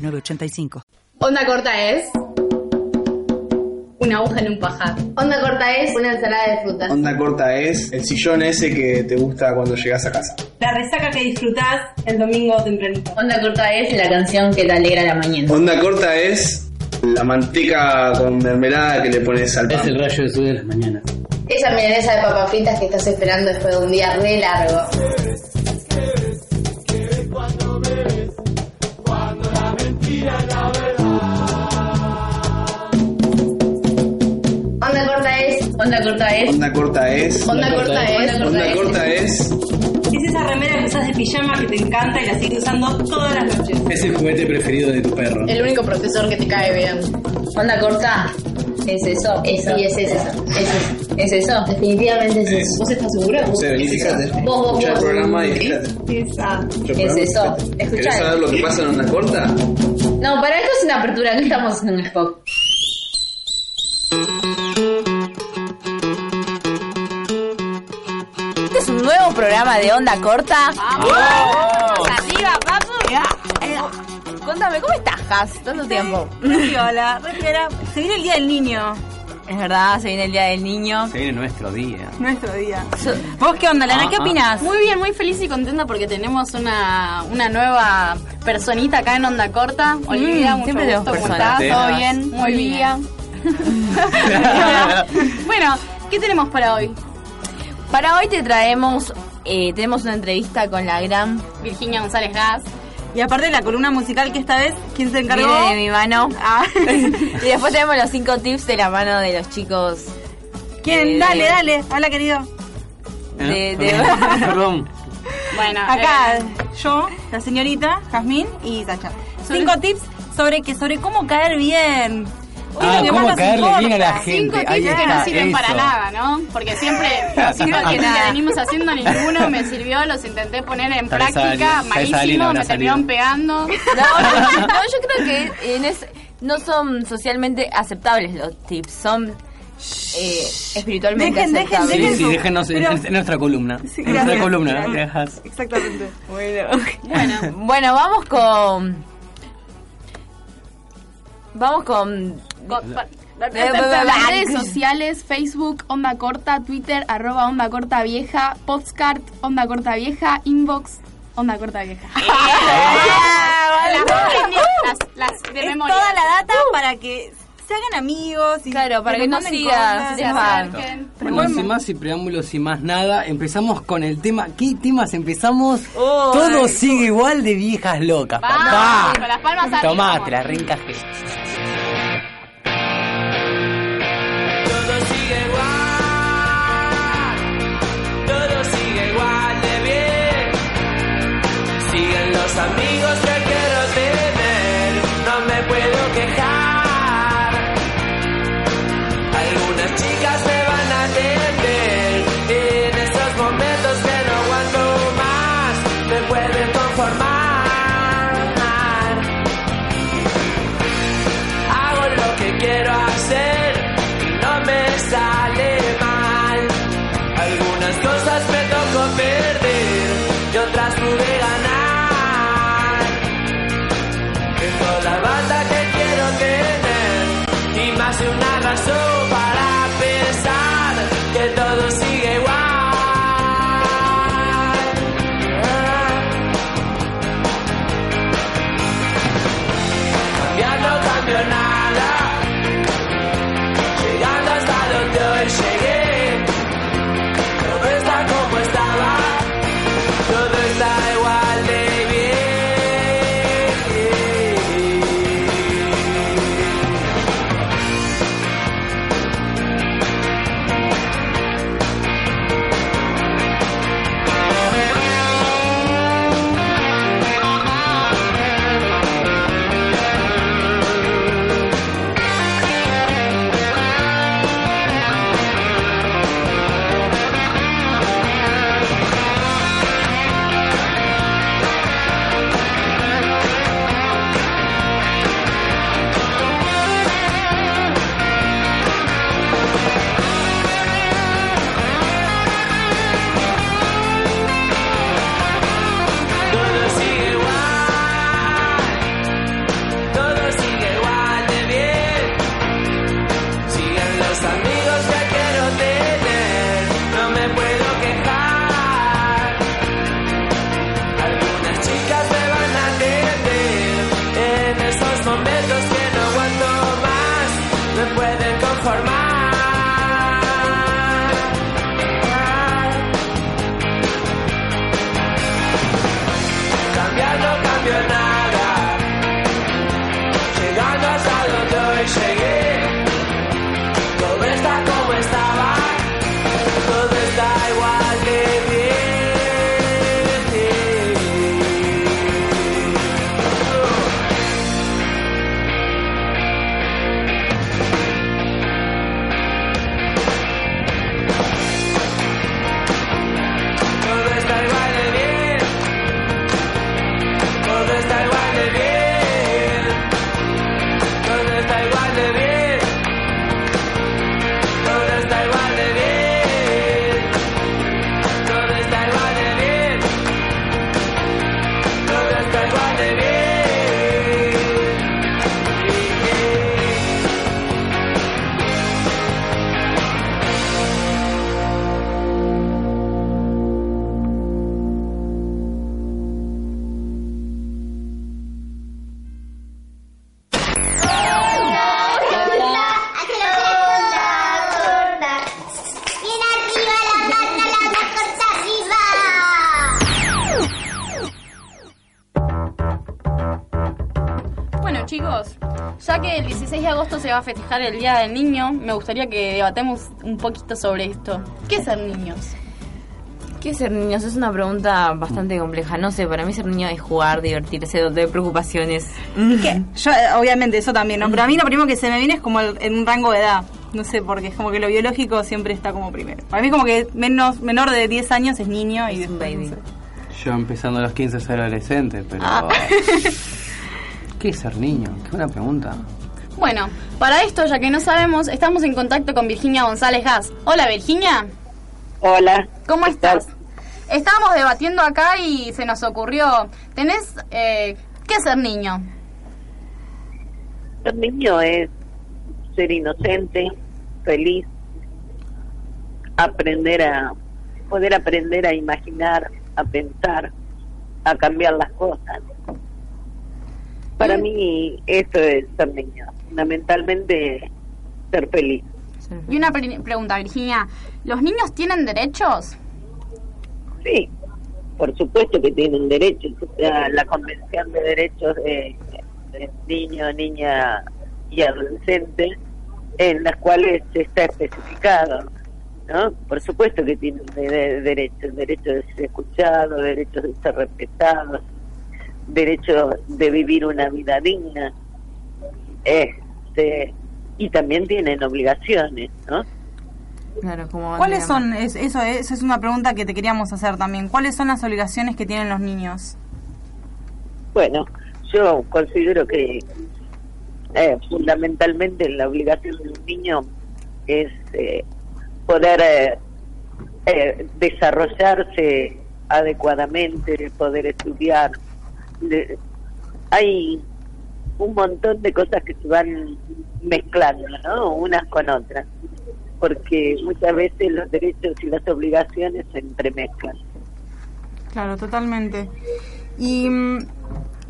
906985. Onda corta es una aguja en un pajar. Onda corta es una ensalada de frutas. Onda corta es el sillón ese que te gusta cuando llegas a casa. La resaca que disfrutás el domingo tempranito. Onda corta es la canción que te alegra la mañana. Onda corta es la manteca con mermelada que le pones al pan. Es el rayo de sol de las mañanas. Esa milanesa de papas fritas que estás esperando después de un día re largo. Onda corta es. Onda corta es. Onda corta es. Onda corta es. Onda corta es. Es esa remera que usas de pijama que te encanta y la sigues usando todas las noches. Es el juguete preferido de tu perro. El único profesor que te cae bien. Onda corta. Es eso. Eso. Y es eso. Es eso. Es eso. Definitivamente es eso. ¿Vos estás seguro? No sé, vení, fíjate. Vos, vos, Escuchá el vos. programa y fíjate. Esa. Escuchá el Es programa y eso. fíjate. Escuchá. ¿Querés saber lo que pasa en onda corta? No, para esto es una apertura, no estamos en un spot. Este es un nuevo programa de onda corta. ¡Vamos! ¡Arriba, vamos! Contame, ¿cómo estás, Has? Tanto tiempo. Hola, respira. Se viene el día del niño. Es verdad, se viene el Día del Niño. Se viene nuestro día. Nuestro día. ¿Vos qué onda, Lana? ¿Qué Ah, ah. opinas? Muy bien, muy feliz y contenta porque tenemos una, una nueva personita acá en Onda Corta. Olivia, mucho siempre gusto, ¿cómo estás? ¿Todo bien? Muy bien. bueno, ¿qué tenemos para hoy? Para hoy te traemos, eh, tenemos una entrevista con la gran Virginia González Gas. Y aparte de la columna musical que esta vez, ¿quién se encargó? viene de mi mano. Ah. y después tenemos los cinco tips de la mano de los chicos ¿Quién? Dale, de- dale. Habla, querido. de... ¿Eh? de- Perdón. Bueno, Acá, eh, yo, la señorita, Jazmín y Sacha. Cinco tips sobre que sobre cómo caer bien. ¿Qué es Ah, cómo caerle importa? bien a la cinco gente. Ahí tips que está, no sirven para nada, ¿no? Porque siempre, siempre que, que venimos haciendo ninguno me sirvió, los intenté poner en Tal práctica, malísimo, me terminaron pegando. No, no, no, yo creo que en es- no son socialmente aceptables los tips, son eh, espiritualmente Dejen, dejen, aceptables. Sí, dejen sí, su- déjenos en, pero- en nuestra columna. Sí, en nuestra columna. Gracias. dejas. Exactamente. Bueno, Bueno, vamos con. Vamos con. Pa- Las redes sociales, Facebook, Onda Corta, Twitter, arroba Onda Corta Vieja, Postcard, Onda Corta Vieja, Inbox, Onda Corta Vieja. Las, las de Es memoria. toda la data para que se hagan amigos. Y Claro, para que manden sigan, acerquen. Bueno, sin más y preámbulos, sin más nada, empezamos con el tema. ¿Qué temas empezamos? Oh, Todo ay. sigue igual de viejas locas. Vamos, papá. con las palmas Tomá, te la reencajé. Todo sigue igual, todo sigue igual de bien. Siguen los amigos que quiero tener, no me puedo quejar. Agosto se va a festejar el Día del Niño, me gustaría que debatemos un poquito sobre esto. ¿Qué es ser niños? ¿Qué es ser niños? Es una pregunta bastante compleja. No sé, para mí ser niño es jugar, divertirse, no tener preocupaciones. ¿Qué? Yo, eh, obviamente, eso también, ¿no? Pero a mí lo primero que se me viene es como el- en un rango de edad. No sé, porque es como que lo biológico siempre está como primero. Para mí como que menos menor de 10 años es niño y Es un después, baby. no sé. Yo empezando a los 15 a ser adolescente, pero... Ah. ¿Qué es ser niño? Qué buena pregunta. Bueno, para esto, ya que no sabemos, estamos en contacto con Virginia González Gas. Hola, Virginia. Hola. ¿Cómo estás? Estábamos debatiendo acá y se nos ocurrió, ¿tenés eh, qué ser niño? Ser niño es ser inocente, feliz, aprender a poder aprender a imaginar, a pensar, a cambiar las cosas. Para mí eso es ser niño, fundamentalmente ser feliz. Y una pre- pregunta, Virginia, ¿los niños tienen derechos? Sí, por supuesto que tienen derechos. O sea, la Convención de Derechos de, de Niño, Niña y Adolescente, en las cuales está especificado, ¿no? Por supuesto que tienen de- de- derechos, derecho de ser escuchados, derechos de ser respetados, derecho de vivir una vida digna, este, y también tienen obligaciones, ¿no? Claro, como ¿Cuáles son, es- eso, eso es una pregunta que te queríamos hacer también, ¿cuáles son las obligaciones que tienen los niños? Bueno, yo considero que eh, fundamentalmente la obligación de un niño es eh, poder eh, eh, desarrollarse adecuadamente, poder estudiar. De- hay un montón de cosas que se van mezclando, ¿no? Unas con otras, porque muchas veces los derechos y las obligaciones se entremezclan. Claro, totalmente. ¿Y mm,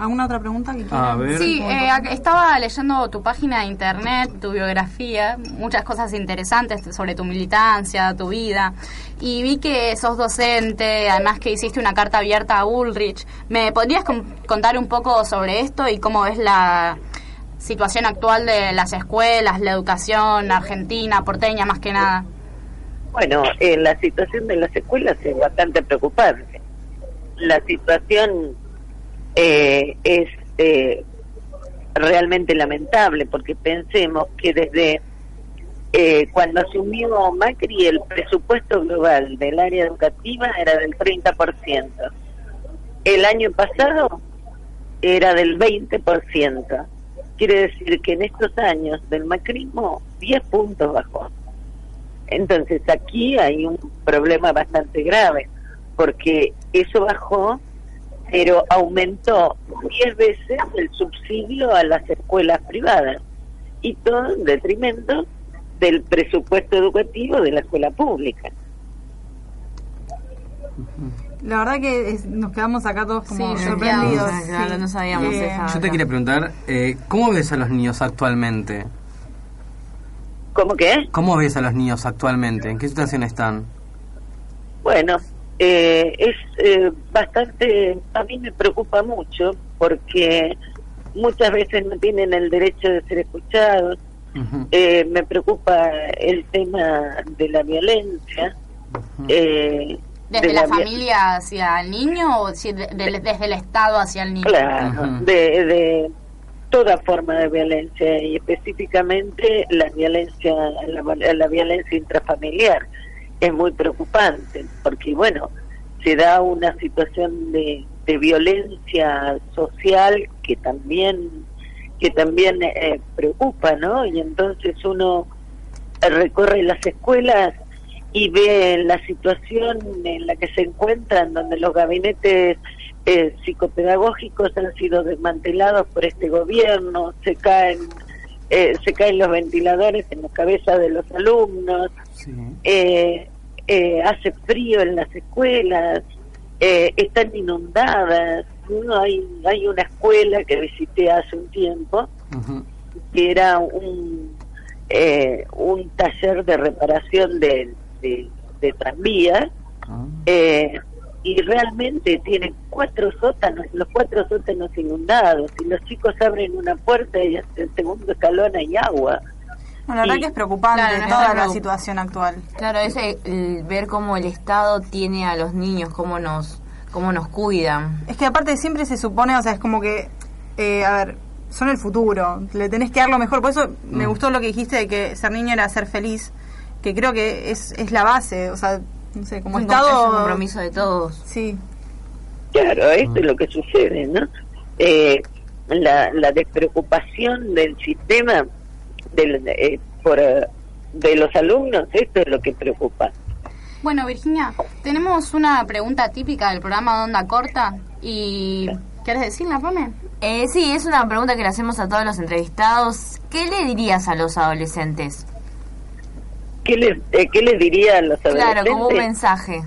alguna otra pregunta que quieras? A ver. Sí, eh, estaba leyendo tu página de internet, tu biografía, muchas cosas interesantes sobre tu militancia, tu vida, y vi que sos docente, además que hiciste una carta abierta a Ulrich. ¿Me podrías con- contar un poco sobre esto y cómo ves la situación actual de las escuelas, la educación argentina, porteña más que nada? Bueno, eh, la situación de las escuelas es bastante preocupante. La situación eh, es eh, realmente lamentable porque pensemos que desde eh, cuando asumió Macri el presupuesto global del área educativa era del 30%. El año pasado era del 20%. Quiere decir que en estos años del macrismo 10 puntos bajó. Entonces aquí hay un problema bastante grave, porque eso bajó, pero aumentó 10 veces el subsidio a las escuelas privadas, y todo en detrimento del presupuesto educativo de la escuela pública. La verdad que es- nos quedamos acá todos como Sí, sorprendidos. claro, no sabíamos Eh, esa. Yo te quería preguntar, eh, ¿cómo ves a los niños actualmente? ¿Cómo que? ¿Cómo ves a los niños actualmente? ¿En qué situación están? Bueno, eh, es eh, bastante, a mí me preocupa mucho porque muchas veces no tienen el derecho de ser escuchados. Eh, me preocupa el tema de la violencia. eh, ¿Desde de la, familia hacia el niño o si de- de- desde el Estado hacia el niño? Claro, de, de toda forma de violencia y específicamente la violencia, la, la violencia intrafamiliar es muy preocupante porque bueno se da una situación de, de violencia social que también que también eh, preocupa, ¿no? Y entonces uno recorre las escuelas y ve la situación en la que se encuentran, donde los gabinetes eh, psicopedagógicos han sido desmantelados por este gobierno, se caen eh, se caen los ventiladores en la cabeza de los alumnos, Sí. eh, eh, hace frío en las escuelas, eh, están inundadas. ¿no? Hay, hay una escuela que visité hace un tiempo que era un, eh, un taller de reparación de, de, de tranvías eh, y realmente tienen cuatro sótanos, los cuatro sótanos inundados, y los chicos abren una puerta y hasta el segundo escalón hay agua. La verdad Y- que es preocupante Claro, no es toda la situación actual. Claro, es el- ver cómo el Estado tiene a los niños, cómo nos, cómo nos cuidan. Es que aparte siempre se supone, o sea, es como que, eh, a ver, son el futuro, le tenés que dar lo mejor. Por eso me gustó lo que dijiste de que ser niño era ser feliz, que creo que es, es la base, o sea, no sé, como Es un- Estado... es un compromiso de todos. Sí, Claro, esto es lo que sucede, ¿no? Eh, la, la despreocupación del sistema del, eh, por, eh, de los alumnos, esto es lo que preocupa. Bueno, Virginia, tenemos una pregunta típica del programa de Onda Corta y... ¿Quieres decirla, Pame? Eh, sí, es una pregunta que le hacemos a todos los entrevistados. ¿Qué le dirías a los adolescentes? ¿Qué les, eh, ¿qué les diría a los Claro, adolescentes? como un mensaje.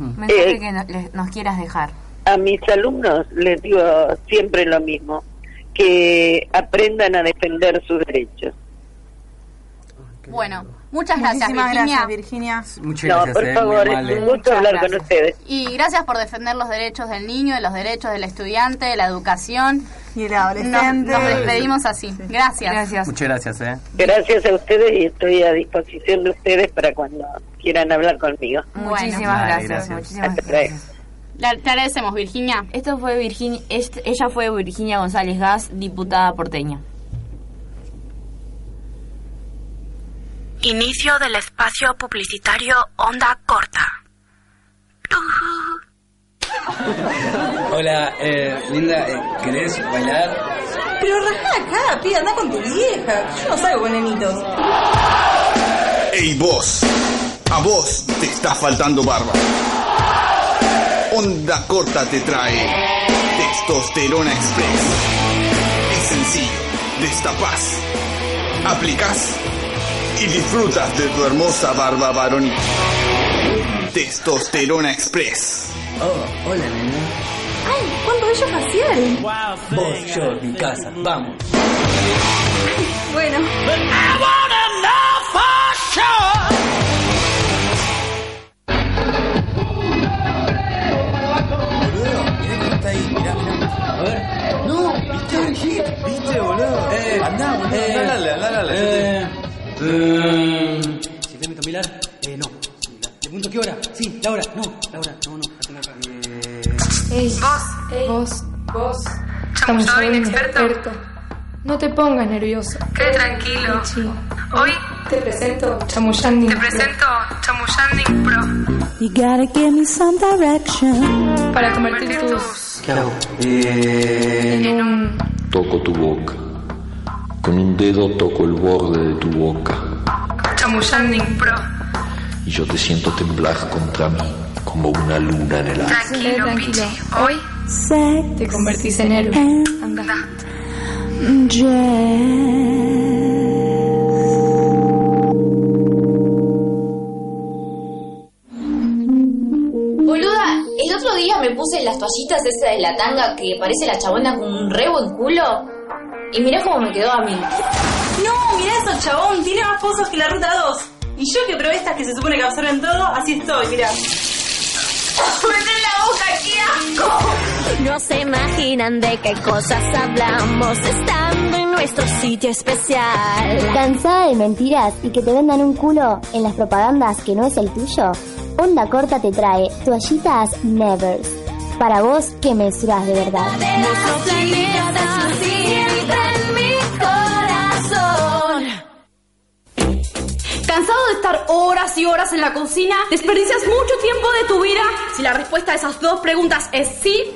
Un mensaje Eh, que no- les- nos quieras dejar. A mis alumnos les digo siempre lo mismo, que aprendan a defender sus derechos. Bueno, muchas gracias, Virginia. gracias, Virginia. Muchas no, gracias, por eh, favor, es un gusto Muchas hablar con ustedes. Y gracias por defender los derechos del niño, los derechos del estudiante, de la educación. Y el Nos, adolescente. nos despedimos así. Gracias. Gracias. Muchas gracias, eh. Gracias a ustedes y estoy a disposición de ustedes para cuando quieran hablar conmigo. Muchísimas gracias. gracias. Muchísimas gracias. La- te agradecemos, Virginia. Esto fue Virginia, ella fue Virginia González Gas, diputada porteña. Inicio del espacio publicitario Onda Corta. Hola, eh, Linda, eh, ¿querés bailar? Pero rajá acá, pida, anda con tu vieja. Yo no salgo con nenitos. ¡Ey vos! A vos te está faltando barba. Onda Corta te trae Testosterona Express. Es sencillo, destapás, aplicás y disfrutas de tu hermosa barba varonil. Testosterona Express. Oh, hola, nena. Ay, ¿cuánto bello facial? Vos, yo, mi casa, vamos. Bueno. Está ahí, mirá, mirá. A ver. No, viste, viste, boludo. Eh, andá, boludo. Dale, dale, dale. Eh, eh, ¿Se te meto Milar? Eh, no. ¿Le pregunto qué hora? Sí, la hora. No, la hora. No, no, la tengo acá. Eh, Ey, vos, vos, chamullón inexperto. No te pongas nervioso. Quede tranquilo. Michi. Hoy Te presento Chamuyandi. te presento Chamuyanding Pro. You gotta give me some direction. Para convertir tus ¿Qué hago? Eh, en un Toco tu boca. Con un dedo toco el borde de tu boca. Pro. Y yo te siento temblar contra mí como una luna en el aire. Tranquilo, tranquilo. Hoy Sex te convertís en héroe. Anda. Boluda, el otro día me puse las toallitas esas de la tanga que parece la chabona con un re buen culo. Y mirá cómo me quedó a mí. No, mirá eso, chabón. Tiene más pozos que la ruta 2. Y yo que probé estas que se supone que absorben todo, así estoy, mirá. ¡Mete la boca, qué asco! No se imaginan de qué cosas hablamos estando en nuestro sitio especial. ¿Cansada de mentiras y que te vendan un culo en las propagandas que no es el tuyo? Onda Corta te trae toallitas Nevers. Para vos que mensuras de verdad. ¿Cansado de estar horas y horas en la cocina? ¿Desperdicias mucho tiempo de tu vida? Si la respuesta a esas dos preguntas es sí,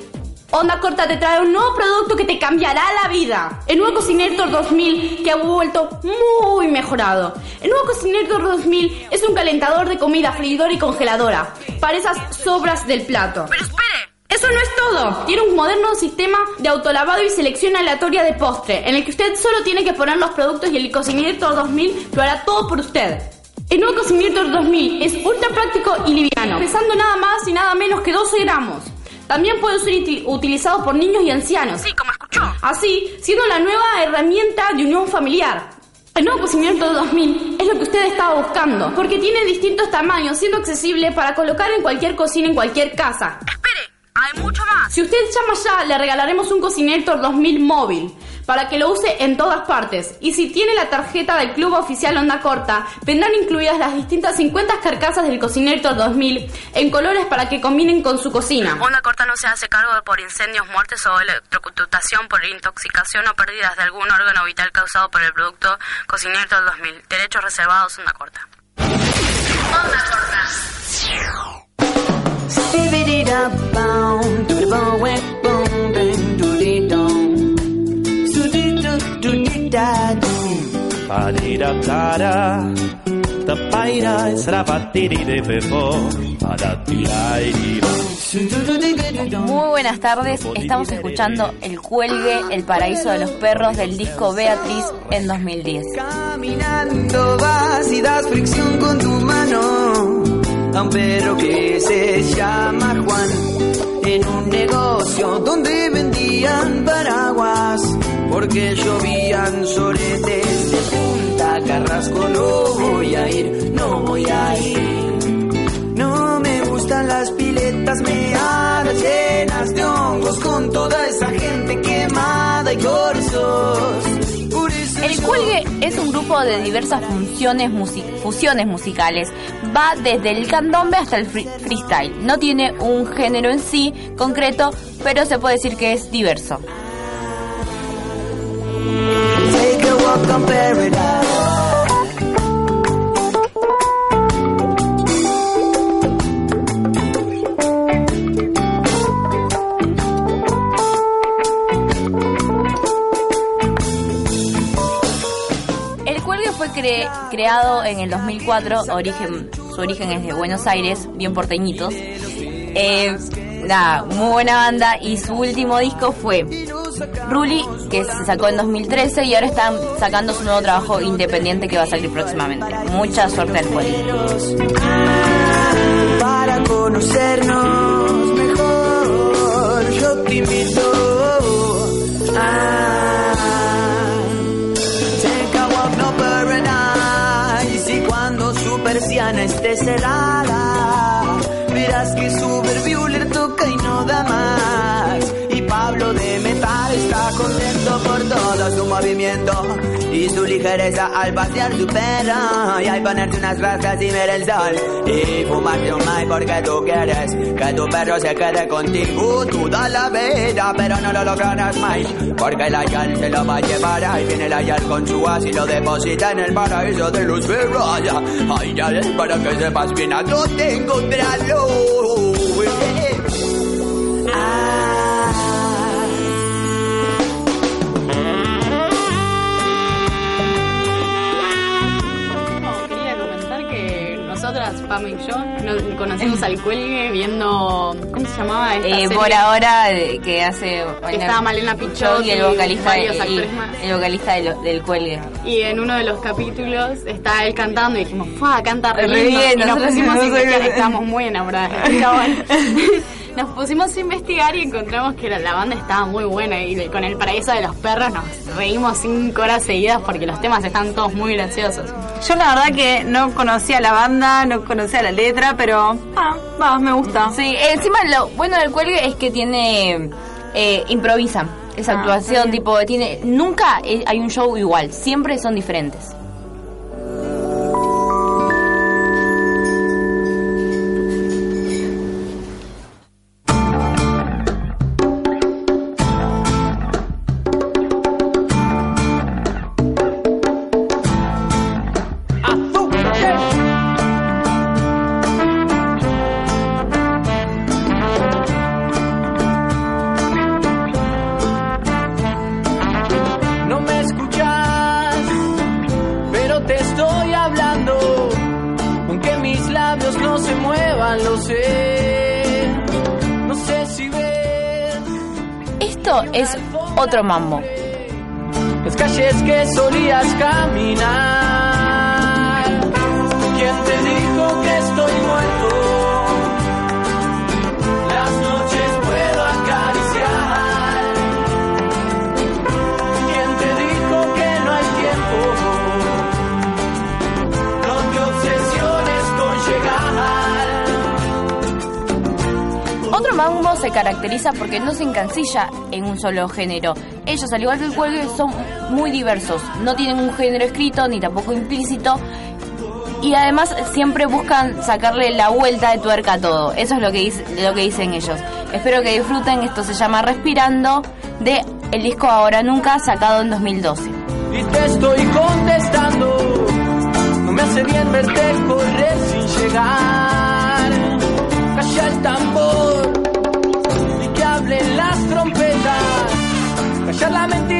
Onda Corta te trae un nuevo producto que te cambiará la vida. El nuevo Cocinator 2000 que ha vuelto muy mejorado. El nuevo Cocinator 2000 es un calentador de comida, freidora y congeladora para esas sobras del plato. Pero espere. Eso no es todo. Tiene un moderno sistema de autolavado y selección aleatoria de postre, en el que usted solo tiene que poner los productos y el Cocinator 2000 lo hará todo por usted. El nuevo Cocinator 2000 es ultra práctico y liviano, pesando nada más y nada menos que 12 gramos. También puede ser uti- utilizado por niños y ancianos. Sí, como escuchó. Así, siendo la nueva herramienta de unión familiar. El nuevo Cocinator 2000 es lo que usted estaba buscando, porque tiene distintos tamaños, siendo accesible para colocar en cualquier cocina, en cualquier casa. Hay mucho más. Si usted llama ya, le regalaremos un Cocinator 2000 móvil para que lo use en todas partes. Y si tiene la tarjeta del Club Oficial Onda Corta, vendrán incluidas las distintas 50 carcasas del Cocinator 2000 en colores para que combinen con su cocina. Onda Corta no se hace cargo por incendios, muertes o electrocutación por intoxicación o pérdidas de algún órgano vital causado por el producto Cocinator 2000. Derechos reservados Onda Corta. Onda Corta. Pariraptara, tapaira, srapatiri de pepo, paratirairiba. Muy buenas tardes, estamos escuchando El Cuelgue, El Paraíso de los Perros del disco Beatriz en 2010. Caminando vas y das fricción con tu mano a un perro que se llama Juan. En un negocio donde vendían paraguas porque llovían soletes de punta carrasco no voy a ir no voy a ir. No me gustan las piletas meadas llenas de hongos con toda esa gente quemada y El Cuelgue es un grupo de diversas funciones fusiones musicales. Va desde el candombe hasta el free- freestyle. No tiene un género en sí concreto, pero se puede decir que es diverso. Creado en el 2004, origen, su origen es de Buenos Aires, bien porteñitos. Eh, muy buena banda y su último disco fue Ruli, que se sacó en 2013 y ahora están sacando su nuevo trabajo independiente que va a salir próximamente. Mucha suerte al Cuelgue. para conocernos mejor. Yo te invito será. Y ligereza al pasear su perro y al ponerte unas rascas y ver el sol. Y fumarte un mai porque tú quieres que tu perro se quede contigo. Toda la vida pero no lo lograrás más. Porque la yal se lo va a llevar. Ahí viene la yal con su as y lo deposita en el paraíso de los perros ay ya para que sepas bien a dónde encontrarlo Quería nosotras, Pam y yo, nos conocimos al cuelgue viendo. ¿Cómo se llamaba esta Eh, serie? por ahora, eh, que hace. estaba Malena Pichot y el y vocalista, varios y- actores más. el vocalista del, del Cuelgue. Y en uno de los capítulos está él cantando y dijimos, ¡fua! Canta re Re lindo". bien, Y nos pusimos no sabíamos. estábamos muy enamoradas. Nos pusimos a investigar y encontramos que la, la banda estaba muy buena y de- con el paraíso de los perros nos reímos cinco horas seguidas porque los temas están todos muy graciosos. Yo la verdad que no conocía la banda, no conocía la letra, pero ah, me gusta. Sí, encima lo bueno del cuelgue es que tiene. Eh, improvisan. Esa Ah, actuación, tipo, tiene. Nunca hay un show igual, siempre son diferentes. Otro mambo. las calles que solías caminar. ¿Quién te dijo que estoy muerto? Se caracteriza porque no se encancilla en un solo género. Ellos, al igual que el cuelgue, son muy diversos. No tienen un género escrito ni tampoco implícito. Y además siempre buscan sacarle la vuelta de tuerca a todo. Eso es lo que, dice- lo que dicen ellos. Espero que disfruten. Esto se llama Respirando de el disco Ahora Nunca, sacado en 2012. y te estoy contestando. No me hace bien verte correr sin llegar. Calla el tambor Callar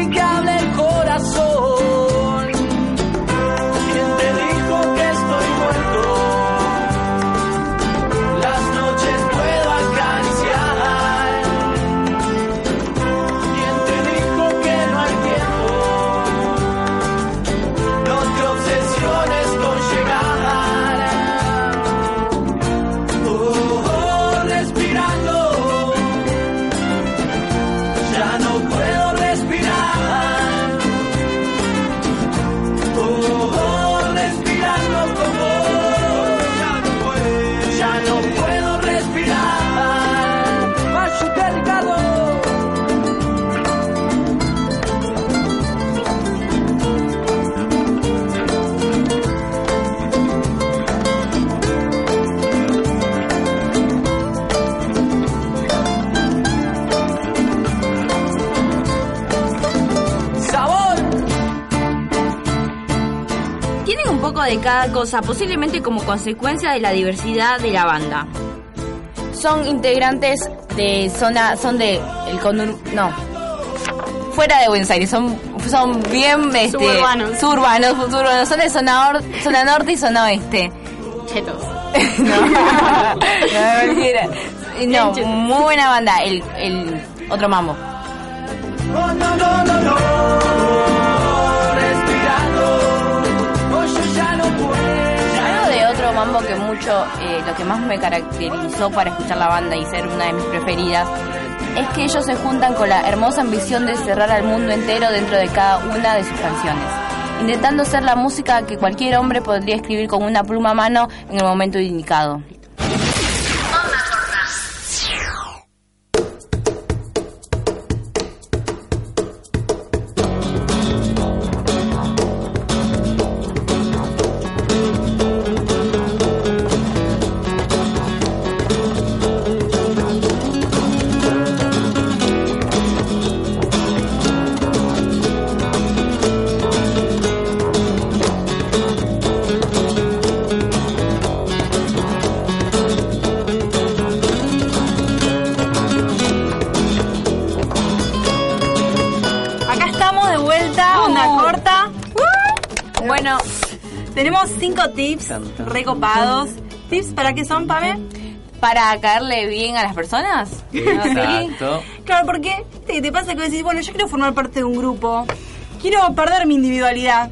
poco de cada cosa, posiblemente como consecuencia de la diversidad de la banda. Son integrantes de zona, son de el conur, no, fuera de Buenos Aires, son, son bien este, Suburbanos. suburbanos, suburbanos, son de zona, or- zona norte y zona oeste. Chetos. no. No, muy buena banda, el, el otro mambo. Eh, lo que más me caracterizó para escuchar la banda y ser una de mis preferidas, es que ellos se juntan con la hermosa ambición de cerrar al mundo entero dentro de cada una de sus canciones, intentando ser la música que cualquier hombre podría escribir con una pluma a mano en el momento indicado. Tips recopados. ¿Tips para qué son, Pame? ¿Para caerle bien a las personas? Exacto. Claro, porque ¿viste qué te pasa que decís, bueno, yo quiero formar parte de un grupo, quiero perder mi individualidad.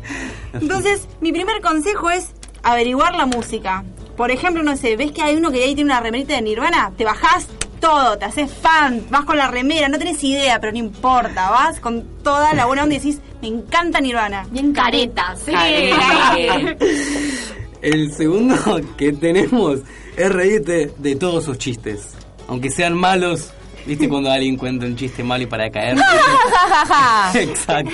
Entonces, mi primer consejo es averiguar la música. Por ejemplo, no sé, ves que hay uno que ahí tiene una remerita de Nirvana, te bajás todo, te haces fan, vas con la remera, no tenés idea, pero no importa, vas con toda la buena onda y decís, me encanta Nirvana. Bien careta, sí. El segundo que tenemos es reírte de todos sus chistes. Aunque sean malos, ¿viste cuando alguien cuenta un chiste malo y para caer? Exacto.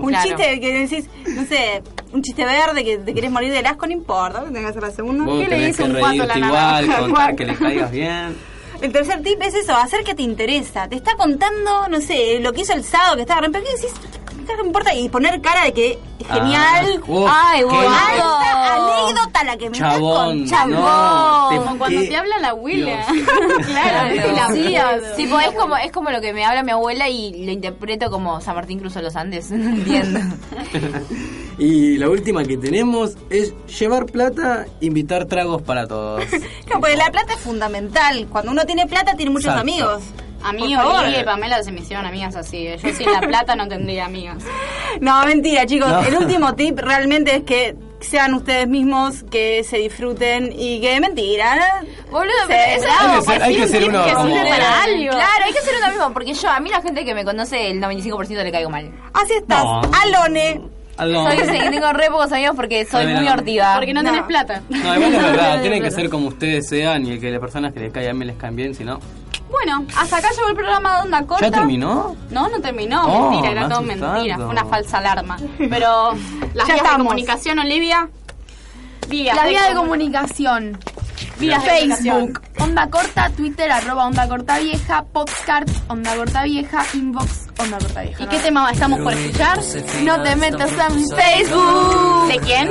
un chiste que decís, no sé, un chiste verde que te querés morir del asco, no importa, tenés que hacer la segunda. ¿Qué le dice un pato a la igual, naranja? contar que le caigas bien. El tercer tip es eso, hacer que te interesa. Te está contando, no sé, lo que hizo el sábado que estaba re... ¿Pero qué decís? ¿Qué me importa? Y poner cara de que es genial. Ah, uf, Ay. Alta anécdota la que me Chabón, estás contando. no, te- Como cuando te habla la abuela. Claro, claro, hacías. Tipo, es como, es como lo que me habla mi abuela y lo interpreto como San Martín cruzó los Andes. No entiendo. Y la última que tenemos es llevar plata, invitar tragos para todos. Claro, porque la plata es fundamental. Cuando uno tiene plata, tiene muchos Exacto. amigos. A mí, Por favor. Olivia y Pamela se me hicieron amigas así. Yo sin la plata no tendría amigas. No, mentira, chicos. No. El último tip realmente es que sean ustedes mismos, que se disfruten y que mentira. Boludo, pero eso Hay que ser- hay que ser sí, uno que como- sirve para algo. Claro, hay que ser uno mismo, porque yo, a mí la gente que me conoce, el 95% le caigo mal. Así estás, No. Alone. Algo- Soy, sí, tengo re pocos amigos porque soy muy no. hortiva. Porque no tenés plata. No, igual es verdad, tienen que ser como ustedes sean y el que las personas que les caigan bien les caen bien, si no. Bueno, hasta acá llegó el programa de Onda Corta. ¿Ya terminó? No, no terminó. Oh, mentira, era me todo mentira. Fue una falsa alarma. Pero las Ya vías de comunicación, Olivia. Vías La vía de comu- comunicación. Vías de Facebook, Onda Corta, Twitter, arroba Onda Corta Vieja, Podcast, Onda Corta Vieja, Inbox, Onda Corta Vieja. ¿Y qué tema estamos por escuchar? No te metas a mi Facebook. ¿De quién?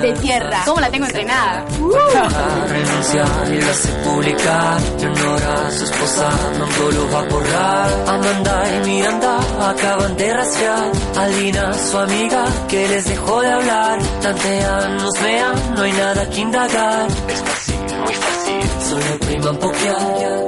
De tierra. ¿Cómo la tengo entrenada? a renunciar y lo hace publicar. Leonora, su esposa, no lo va a borrar. Amanda y Miranda acaban de rastrear. Alina, su amiga, que les dejó de hablar. Tantean, nos vean, no hay nada que indagar. Es fácil, muy fácil. Solo priman pokear.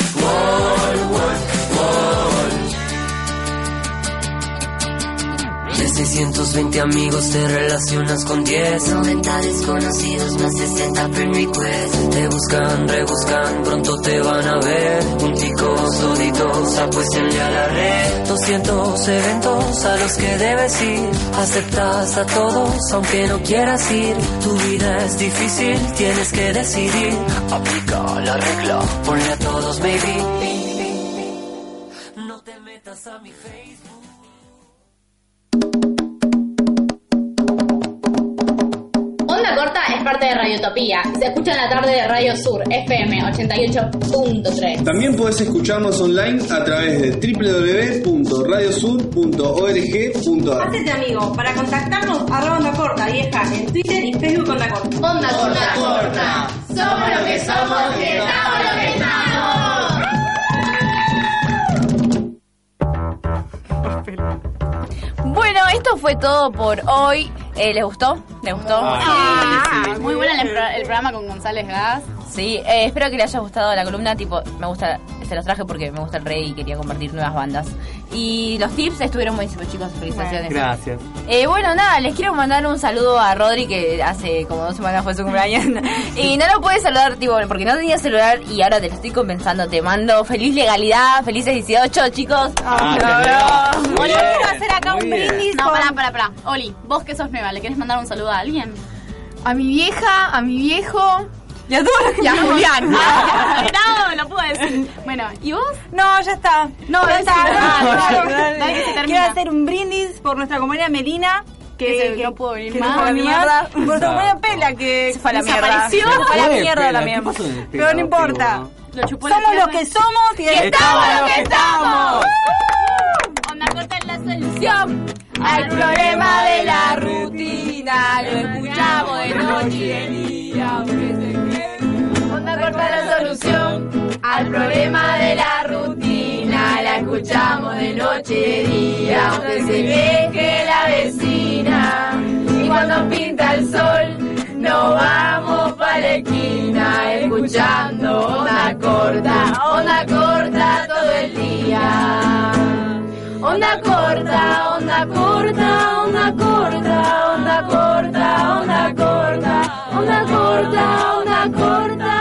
De 620 amigos te relacionas con 10 90 desconocidos más 60 friend requests Te buscan, rebuscan, pronto te van a ver. Punticos, solitos, apuéstenle a la red. 200 eventos a los que debes ir. Aceptas a todos aunque no quieras ir. Tu vida es difícil, tienes que decidir. Aplica la regla, ponle a todos maybe Radiotopía. Se escucha en la tarde de Radio Sur, FM 88.3. También puedes escucharnos online a través de www.radiosur.org.ar. Hacete amigo, para contactarnos, arroba onda corta, vieja, en Twitter y Facebook onda corta. Onda Corta. corta. Somos lo que somos y estamos lo que estamos. Bueno, esto fue todo por hoy. Eh, ¿Les gustó? ¿Les gustó? Ah, muy bueno el, pro- el programa con González Gas. Sí, eh, espero que les haya gustado la columna. Tipo, me gusta, se los traje porque me gusta el rey y quería compartir nuevas bandas. Y los tips estuvieron buenísimos, chicos. Felicitaciones. Gracias. Eh, bueno, nada, les quiero mandar un saludo a Rodri que hace como dos semanas fue su cumpleaños. y no lo pude saludar, tipo, porque no tenía celular y ahora te lo estoy compensando. Te mando feliz legalidad, felices 18, chicos. Ah, Bravo. Oli, Muy quiero hacer acá un bien. brindis. No, pará, pará, pará. Oli, vos que sos nueva, ¿le querés mandar un saludo a alguien? A mi vieja, a mi viejo. Y a todos los Y a Julián. Ah, no, lo puedo decir. Bueno, ¿y vos? No, ya está. No, ya está. dale, Dale, dale, dale. dale que se termina. Quiero hacer un brindis por nuestra compañera Melina. Que, Que no pudo venir que más. la Mierda. mierda. Por nuestra compañera Pela que Se fue a la mierda. desapareció. Se fue a la Ué, mierda Pela, también. ¿qué pasó en el Pero no importa. Lo chupó la Somos los que somos y, Y estamos lo que estamos. Onda corta es la solución. Al problema de la rutina, lo escuchamos de noche y de día. Corta la solución. Al problema de la rutina, la escuchamos de noche y de día. Aunque se queje la vecina. Y cuando pinta el sol, nos vamos pa' la esquina. Escuchando onda corta, onda corta todo el día. Onda corta, onda corta, onda corta, onda corta, onda corta, onda corta, onda corta.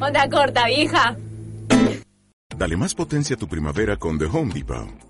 Onda corta, vieja. Dale más potencia a tu primavera con The Home Depot.